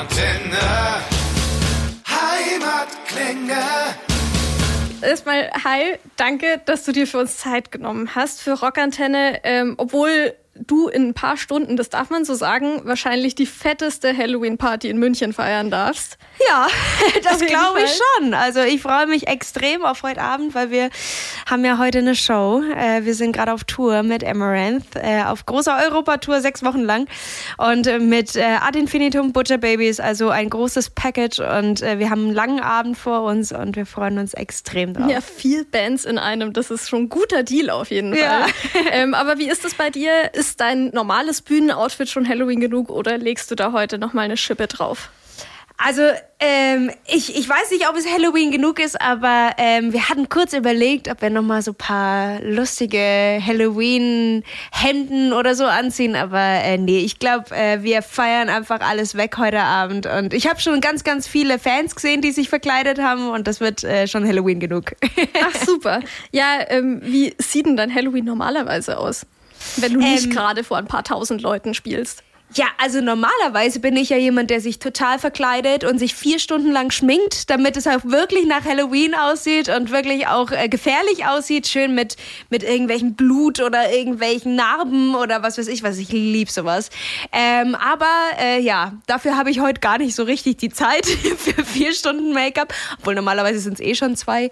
Rockantenne. Heimatklänge. Erstmal, hi, danke, dass du dir für uns Zeit genommen hast für Rockantenne, ähm, obwohl du in ein paar Stunden, das darf man so sagen, wahrscheinlich die fetteste Halloween-Party in München feiern darfst. Ja, das glaube ich schon. Also ich freue mich extrem auf heute Abend, weil wir haben ja heute eine Show. Äh, wir sind gerade auf Tour mit Amaranth, äh, auf großer Europatour, sechs Wochen lang. Und äh, mit Ad Infinitum Butcher Babies, also ein großes Package. Und wir haben einen langen Abend vor uns und wir freuen uns extrem drauf. Ja, viel Bands in einem, das ist schon ein guter Deal auf jeden Fall. Ja. ähm, aber wie ist das bei dir? Ist dein normales Bühnenoutfit schon Halloween genug oder legst du da heute nochmal eine Schippe drauf? Also ähm, ich, ich weiß nicht, ob es Halloween genug ist, aber ähm, wir hatten kurz überlegt, ob wir nochmal so ein paar lustige Halloween-Hemden oder so anziehen. Aber äh, nee, ich glaube, äh, wir feiern einfach alles weg heute Abend. Und ich habe schon ganz, ganz viele Fans gesehen, die sich verkleidet haben und das wird äh, schon Halloween genug. Ach super. Ja, ähm, wie sieht denn dein Halloween normalerweise aus? Wenn du nicht ähm, gerade vor ein paar tausend Leuten spielst. Ja, also normalerweise bin ich ja jemand, der sich total verkleidet und sich vier Stunden lang schminkt, damit es auch wirklich nach Halloween aussieht und wirklich auch äh, gefährlich aussieht. Schön mit, mit irgendwelchen Blut oder irgendwelchen Narben oder was weiß ich was. Ich lieb sowas. Ähm, aber äh, ja, dafür habe ich heute gar nicht so richtig die Zeit für vier Stunden Make-up. Obwohl normalerweise sind es eh schon zwei.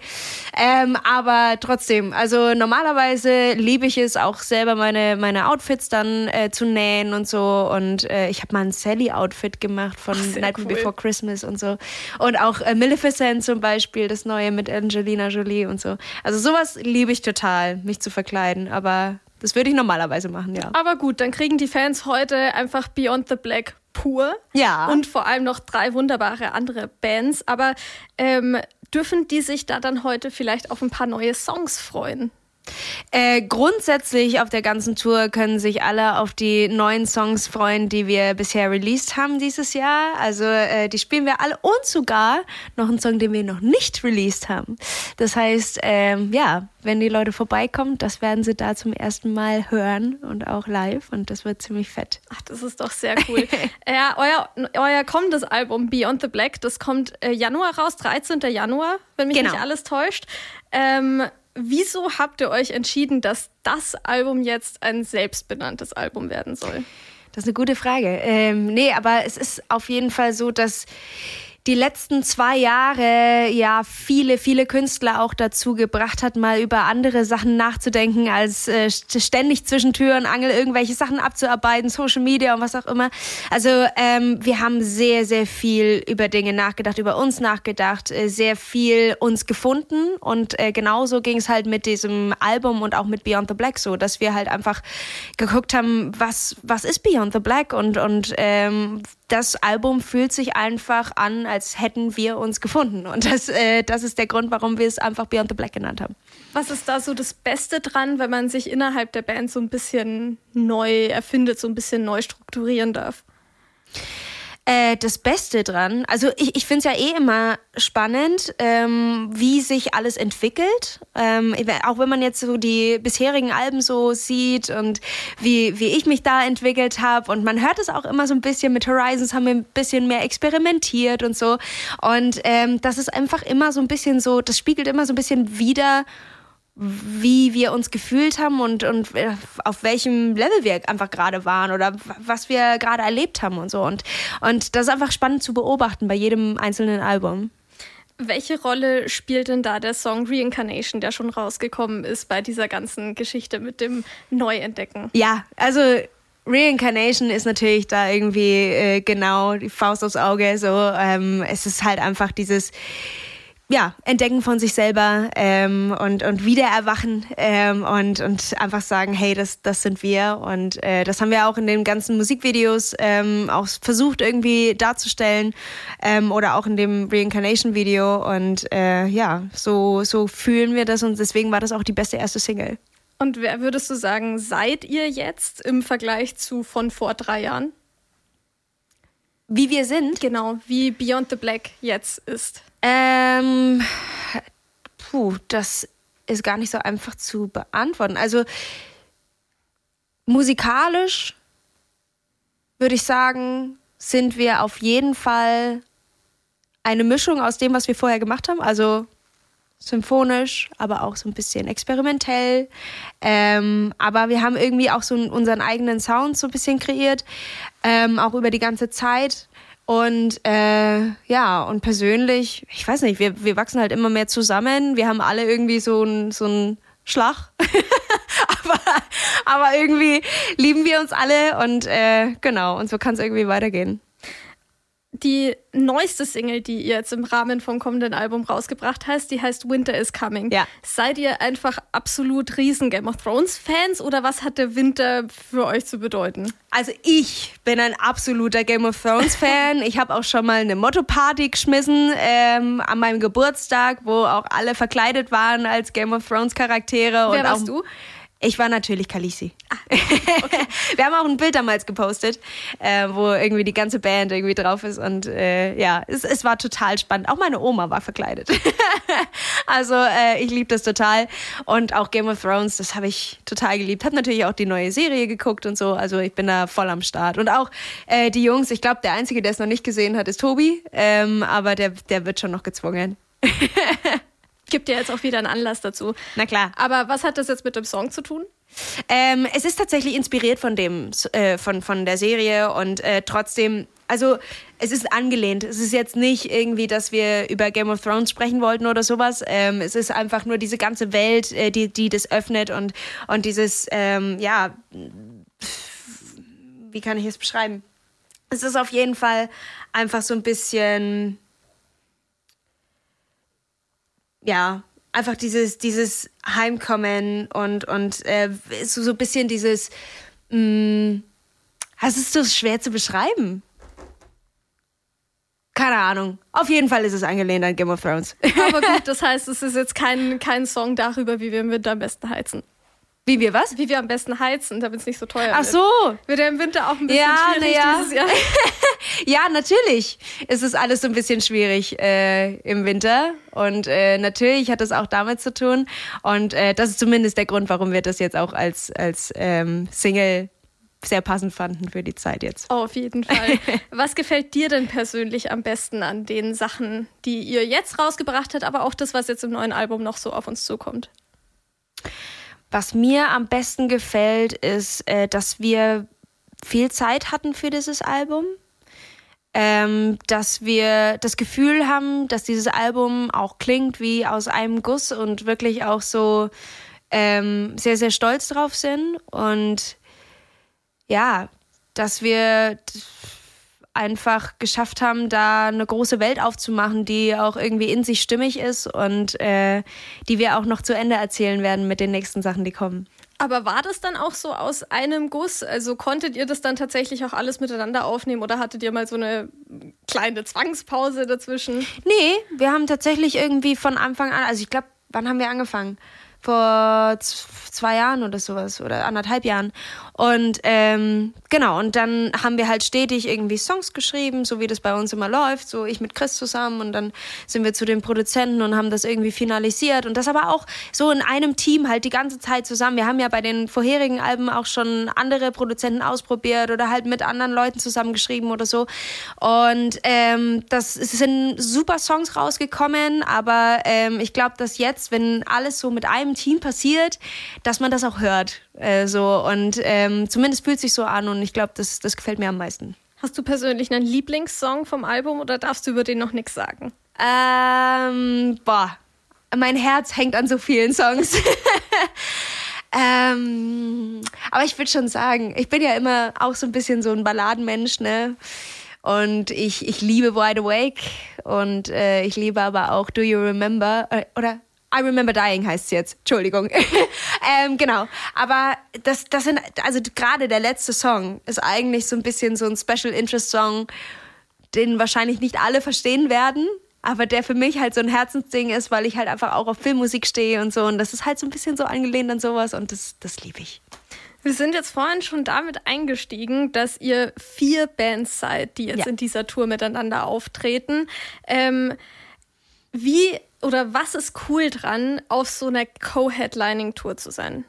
Ähm, aber trotzdem, also normalerweise liebe ich es auch selber meine, meine Outfits dann äh, zu nähen und so und und äh, ich habe mal ein Sally-Outfit gemacht von Ach, Night cool. Before Christmas und so. Und auch äh, Maleficent zum Beispiel, das neue mit Angelina Jolie und so. Also sowas liebe ich total, mich zu verkleiden. Aber das würde ich normalerweise machen, ja. Aber gut, dann kriegen die Fans heute einfach Beyond the Black pur. Ja. Und vor allem noch drei wunderbare andere Bands. Aber ähm, dürfen die sich da dann heute vielleicht auf ein paar neue Songs freuen? Äh, grundsätzlich auf der ganzen Tour können sich alle auf die neuen Songs freuen, die wir bisher released haben dieses Jahr. Also äh, die spielen wir alle und sogar noch einen Song, den wir noch nicht released haben. Das heißt, ähm, ja, wenn die Leute vorbeikommen, das werden sie da zum ersten Mal hören und auch live und das wird ziemlich fett. Ach, das ist doch sehr cool. ja, euer, euer kommendes Album Beyond the Black, das kommt äh, Januar raus, 13. Januar, wenn mich genau. nicht alles täuscht. Ähm, wieso habt ihr euch entschieden, dass das Album jetzt ein selbstbenanntes Album werden soll? Das ist eine gute Frage. Ähm, nee, aber es ist auf jeden Fall so, dass die letzten zwei Jahre ja viele, viele Künstler auch dazu gebracht hat, mal über andere Sachen nachzudenken, als äh, ständig zwischen Tür und Angel irgendwelche Sachen abzuarbeiten, Social Media und was auch immer. Also ähm, wir haben sehr, sehr viel über Dinge nachgedacht, über uns nachgedacht, äh, sehr viel uns gefunden und äh, genauso ging es halt mit diesem Album und auch mit Beyond the Black so, dass wir halt einfach geguckt haben, was, was ist Beyond the Black und, und ähm, das Album fühlt sich einfach an, als hätten wir uns gefunden. Und das, äh, das ist der Grund, warum wir es einfach Beyond the Black genannt haben. Was ist da so das Beste dran, wenn man sich innerhalb der Band so ein bisschen neu erfindet, so ein bisschen neu strukturieren darf? Äh, das Beste dran, also ich, ich finde es ja eh immer spannend, ähm, wie sich alles entwickelt. Ähm, auch wenn man jetzt so die bisherigen Alben so sieht und wie, wie ich mich da entwickelt habe. Und man hört es auch immer so ein bisschen mit Horizons, haben wir ein bisschen mehr experimentiert und so. Und ähm, das ist einfach immer so ein bisschen so, das spiegelt immer so ein bisschen wieder wie wir uns gefühlt haben und, und äh, auf welchem Level wir einfach gerade waren oder was wir gerade erlebt haben und so. Und, und das ist einfach spannend zu beobachten bei jedem einzelnen Album. Welche Rolle spielt denn da der Song Reincarnation, der schon rausgekommen ist bei dieser ganzen Geschichte mit dem Neuentdecken? Ja, also Reincarnation ist natürlich da irgendwie äh, genau die Faust aufs Auge. So, ähm, es ist halt einfach dieses ja, Entdecken von sich selber ähm, und, und Wiedererwachen ähm, und, und einfach sagen, hey, das, das sind wir. Und äh, das haben wir auch in den ganzen Musikvideos ähm, auch versucht irgendwie darzustellen ähm, oder auch in dem Reincarnation-Video. Und äh, ja, so, so fühlen wir das und deswegen war das auch die beste erste Single. Und wer würdest du sagen, seid ihr jetzt im Vergleich zu von vor drei Jahren? Wie wir sind? Genau, wie Beyond the Black jetzt ist. Ähm, puh, das ist gar nicht so einfach zu beantworten. Also musikalisch würde ich sagen, sind wir auf jeden Fall eine Mischung aus dem, was wir vorher gemacht haben. Also symphonisch, aber auch so ein bisschen experimentell. Ähm, aber wir haben irgendwie auch so unseren eigenen Sound so ein bisschen kreiert, ähm, auch über die ganze Zeit. Und äh, ja, und persönlich, ich weiß nicht, wir, wir wachsen halt immer mehr zusammen. Wir haben alle irgendwie so ein, so ein Schlag. aber, aber irgendwie lieben wir uns alle und äh, genau, und so kann es irgendwie weitergehen die neueste Single, die ihr jetzt im Rahmen vom kommenden Album rausgebracht hast, die heißt Winter is Coming. Ja. Seid ihr einfach absolut riesen Game of Thrones Fans oder was hat der Winter für euch zu bedeuten? Also ich bin ein absoluter Game of Thrones Fan. ich habe auch schon mal eine Motto Party geschmissen ähm, an meinem Geburtstag, wo auch alle verkleidet waren als Game of Thrones Charaktere. Wer und warst auch, du? Ich war natürlich Kalisi. Ah, okay. Wir haben auch ein Bild damals gepostet, äh, wo irgendwie die ganze Band irgendwie drauf ist und äh, ja, es, es war total spannend. Auch meine Oma war verkleidet. also äh, ich liebe das total und auch Game of Thrones, das habe ich total geliebt. Habe natürlich auch die neue Serie geguckt und so. Also ich bin da voll am Start und auch äh, die Jungs. Ich glaube, der einzige, der es noch nicht gesehen hat, ist Tobi, ähm, aber der der wird schon noch gezwungen. Gibt ja jetzt auch wieder einen Anlass dazu. Na klar. Aber was hat das jetzt mit dem Song zu tun? Ähm, es ist tatsächlich inspiriert von dem, äh, von, von der Serie und äh, trotzdem, also es ist angelehnt. Es ist jetzt nicht irgendwie, dass wir über Game of Thrones sprechen wollten oder sowas. Ähm, es ist einfach nur diese ganze Welt, äh, die, die das öffnet und, und dieses, ähm, ja, wie kann ich es beschreiben? Es ist auf jeden Fall einfach so ein bisschen ja, einfach dieses, dieses Heimkommen und, und äh, so, so ein bisschen dieses, mh, mm, es ist so schwer zu beschreiben. Keine Ahnung. Auf jeden Fall ist es angelehnt an Game of Thrones. Aber gut, das heißt, es ist jetzt kein, kein Song darüber, wie wir im Winter am besten heizen. Wie wir was? Wie wir am besten heizen, damit es nicht so teuer Ach wird. Ach so. Wird ja im Winter auch ein bisschen ja, schwierig ja. dieses Jahr. ja, natürlich. Es ist alles so ein bisschen schwierig äh, im Winter. Und äh, natürlich hat das auch damit zu tun. Und äh, das ist zumindest der Grund, warum wir das jetzt auch als, als ähm, Single sehr passend fanden für die Zeit jetzt. Oh, auf jeden Fall. Was gefällt dir denn persönlich am besten an den Sachen, die ihr jetzt rausgebracht habt, aber auch das, was jetzt im neuen Album noch so auf uns zukommt? Was mir am besten gefällt, ist, äh, dass wir viel Zeit hatten für dieses Album. Ähm, dass wir das Gefühl haben, dass dieses Album auch klingt wie aus einem Guss und wirklich auch so ähm, sehr, sehr stolz drauf sind. Und ja, dass wir einfach geschafft haben, da eine große Welt aufzumachen, die auch irgendwie in sich stimmig ist und äh, die wir auch noch zu Ende erzählen werden mit den nächsten Sachen, die kommen. Aber war das dann auch so aus einem Guss? Also konntet ihr das dann tatsächlich auch alles miteinander aufnehmen oder hattet ihr mal so eine kleine Zwangspause dazwischen? Nee, wir haben tatsächlich irgendwie von Anfang an, also ich glaube, wann haben wir angefangen? vor zwei Jahren oder sowas oder anderthalb Jahren. Und ähm, genau, und dann haben wir halt stetig irgendwie Songs geschrieben, so wie das bei uns immer läuft, so ich mit Chris zusammen und dann sind wir zu den Produzenten und haben das irgendwie finalisiert und das aber auch so in einem Team halt die ganze Zeit zusammen. Wir haben ja bei den vorherigen Alben auch schon andere Produzenten ausprobiert oder halt mit anderen Leuten zusammengeschrieben oder so. Und ähm, das sind super Songs rausgekommen, aber ähm, ich glaube, dass jetzt, wenn alles so mit einem einem Team passiert, dass man das auch hört. Äh, so. Und ähm, zumindest fühlt sich so an und ich glaube, das, das gefällt mir am meisten. Hast du persönlich einen Lieblingssong vom Album oder darfst du über den noch nichts sagen? Ähm, boah, mein Herz hängt an so vielen Songs. ähm, aber ich würde schon sagen, ich bin ja immer auch so ein bisschen so ein Balladenmensch, ne? Und ich, ich liebe Wide Awake und äh, ich liebe aber auch Do You Remember? Äh, oder I Remember Dying heißt es jetzt. Entschuldigung. ähm, genau. Aber das, das sind, also gerade der letzte Song ist eigentlich so ein bisschen so ein Special Interest Song, den wahrscheinlich nicht alle verstehen werden, aber der für mich halt so ein Herzensding ist, weil ich halt einfach auch auf Filmmusik stehe und so. Und das ist halt so ein bisschen so angelehnt an sowas und das, das liebe ich. Wir sind jetzt vorhin schon damit eingestiegen, dass ihr vier Bands seid, die jetzt ja. in dieser Tour miteinander auftreten. Ähm, wie oder was ist cool dran, auf so einer Co-Headlining-Tour zu sein?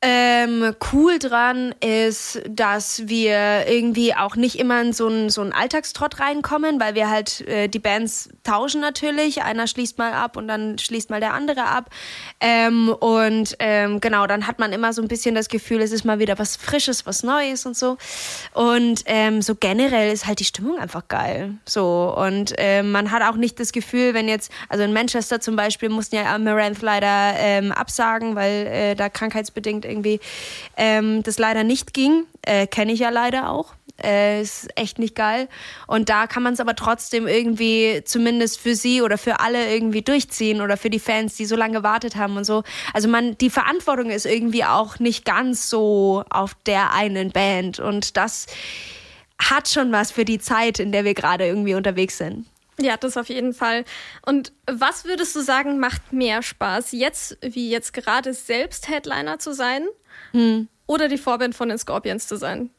Ähm, cool dran ist, dass wir irgendwie auch nicht immer in so einen so Alltagstrott reinkommen, weil wir halt äh, die Bands tauschen natürlich. Einer schließt mal ab und dann schließt mal der andere ab. Ähm, und ähm, genau, dann hat man immer so ein bisschen das Gefühl, es ist mal wieder was Frisches, was Neues und so. Und ähm, so generell ist halt die Stimmung einfach geil. So und ähm, man hat auch nicht das Gefühl, wenn jetzt, also in Manchester zum Beispiel mussten ja Amaranth leider ähm, absagen, weil äh, da krankheitsbedingt irgendwie ähm, das leider nicht ging. Äh, Kenne ich ja leider auch. Äh, ist echt nicht geil. Und da kann man es aber trotzdem irgendwie zumindest für sie oder für alle irgendwie durchziehen oder für die Fans, die so lange gewartet haben und so. Also man, die Verantwortung ist irgendwie auch nicht ganz so auf der einen Band. Und das hat schon was für die Zeit, in der wir gerade irgendwie unterwegs sind. Ja, das auf jeden Fall. Und was würdest du sagen, macht mehr Spaß? Jetzt, wie jetzt gerade selbst Headliner zu sein hm. oder die Vorband von den Scorpions zu sein?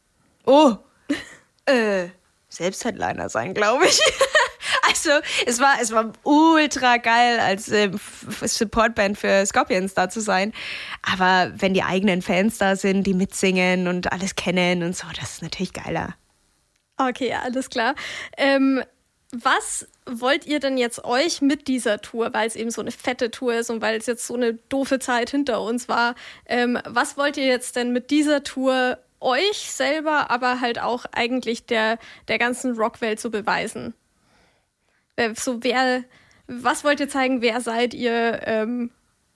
Oh, äh, selbst Headliner sein, glaube ich. also, es war, es war ultra geil, als äh, Supportband für Scorpions da zu sein. Aber wenn die eigenen Fans da sind, die mitsingen und alles kennen und so, das ist natürlich geiler. Okay, alles klar. Ähm, was wollt ihr denn jetzt euch mit dieser Tour, weil es eben so eine fette Tour ist und weil es jetzt so eine doofe Zeit hinter uns war, ähm, was wollt ihr jetzt denn mit dieser Tour euch selber, aber halt auch eigentlich der, der ganzen Rockwelt so beweisen? Äh, so wer, was wollt ihr zeigen, wer seid ihr? Ähm,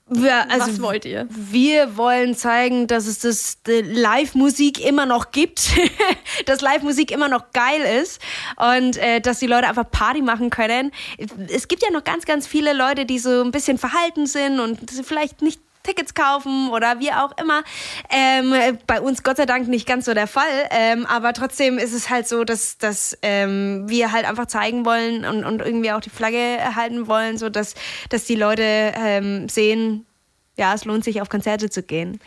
wir, also Was wollt ihr? Wir wollen zeigen, dass es das Live-Musik immer noch gibt, dass Live-Musik immer noch geil ist und äh, dass die Leute einfach Party machen können. Es gibt ja noch ganz, ganz viele Leute, die so ein bisschen verhalten sind und vielleicht nicht Tickets kaufen oder wie auch immer. Ähm, bei uns Gott sei Dank nicht ganz so der Fall, ähm, aber trotzdem ist es halt so, dass, dass ähm, wir halt einfach zeigen wollen und, und irgendwie auch die Flagge erhalten wollen, so dass, dass die Leute ähm, sehen, ja, es lohnt sich auf Konzerte zu gehen.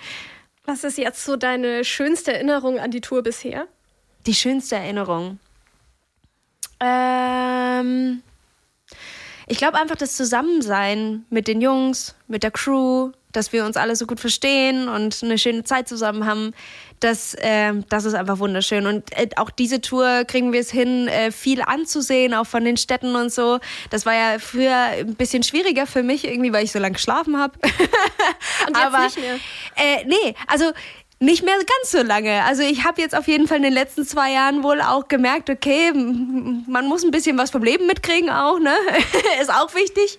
Was ist jetzt so deine schönste Erinnerung an die Tour bisher? Die schönste Erinnerung. Ähm, ich glaube einfach das Zusammensein mit den Jungs, mit der Crew, dass wir uns alle so gut verstehen und eine schöne Zeit zusammen haben. Das, äh, das ist einfach wunderschön. Und äh, auch diese Tour kriegen wir es hin, äh, viel anzusehen, auch von den Städten und so. Das war ja früher ein bisschen schwieriger für mich, irgendwie, weil ich so lange geschlafen habe. und jetzt Aber, nicht mehr? Äh, nee, also nicht mehr ganz so lange. Also ich habe jetzt auf jeden Fall in den letzten zwei Jahren wohl auch gemerkt, okay, man muss ein bisschen was vom Leben mitkriegen auch, ne? ist auch wichtig.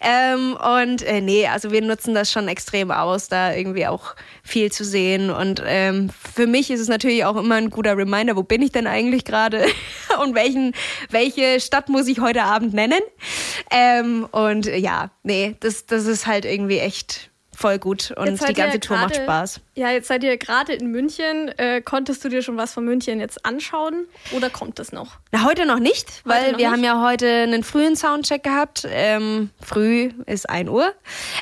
Ähm, und äh, nee, also wir nutzen das schon extrem aus, da irgendwie auch viel zu sehen. Und ähm, für mich ist es natürlich auch immer ein guter Reminder, wo bin ich denn eigentlich gerade und welchen, welche Stadt muss ich heute Abend nennen. Ähm, und ja, nee, das, das ist halt irgendwie echt voll gut und die ganze Tour grade, macht Spaß. Ja, jetzt seid ihr gerade in München. Äh, konntest du dir schon was von München jetzt anschauen oder kommt das noch? Na, heute noch nicht, heute weil noch wir nicht? haben ja heute einen frühen Soundcheck gehabt. Ähm, früh ist 1 Uhr.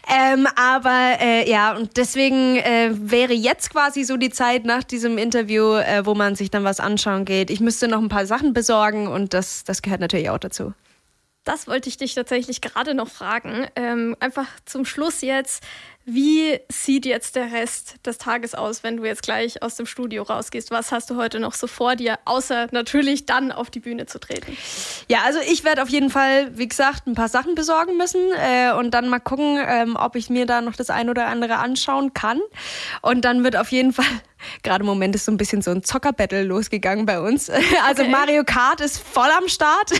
Ähm, aber äh, ja, und deswegen äh, wäre jetzt quasi so die Zeit nach diesem Interview, äh, wo man sich dann was anschauen geht. Ich müsste noch ein paar Sachen besorgen und das, das gehört natürlich auch dazu. Das wollte ich dich tatsächlich gerade noch fragen. Ähm, einfach zum Schluss jetzt. Wie sieht jetzt der Rest des Tages aus, wenn du jetzt gleich aus dem Studio rausgehst? Was hast du heute noch so vor dir, außer natürlich dann auf die Bühne zu treten? Ja, also ich werde auf jeden Fall, wie gesagt, ein paar Sachen besorgen müssen äh, und dann mal gucken, ähm, ob ich mir da noch das ein oder andere anschauen kann. Und dann wird auf jeden Fall Gerade im Moment ist so ein bisschen so ein Zocker-Battle losgegangen bei uns. Also okay. Mario Kart ist voll am Start.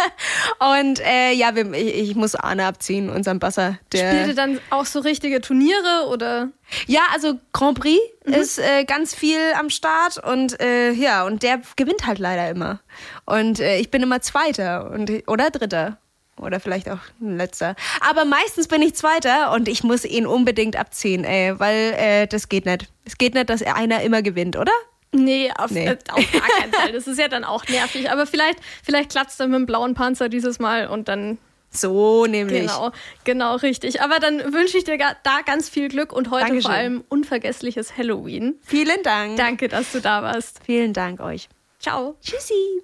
und äh, ja, wir, ich, ich, muss Arne abziehen, unseren Basser. Der Spielt ihr dann auch so richtige Turniere oder? Ja, also Grand Prix mhm. ist äh, ganz viel am Start und äh, ja, und der gewinnt halt leider immer. Und äh, ich bin immer Zweiter und, oder Dritter. Oder vielleicht auch ein letzter. Aber meistens bin ich Zweiter und ich muss ihn unbedingt abziehen, ey, weil äh, das geht nicht. Es geht nicht, dass einer immer gewinnt, oder? Nee, auf, nee. Äh, auf gar keinen Fall. Das ist ja dann auch nervig. Aber vielleicht, vielleicht klappt es dann mit dem blauen Panzer dieses Mal und dann. So nämlich. Genau, genau, richtig. Aber dann wünsche ich dir da ganz viel Glück und heute Dankeschön. vor allem unvergessliches Halloween. Vielen Dank. Danke, dass du da warst. Vielen Dank euch. Ciao. Tschüssi.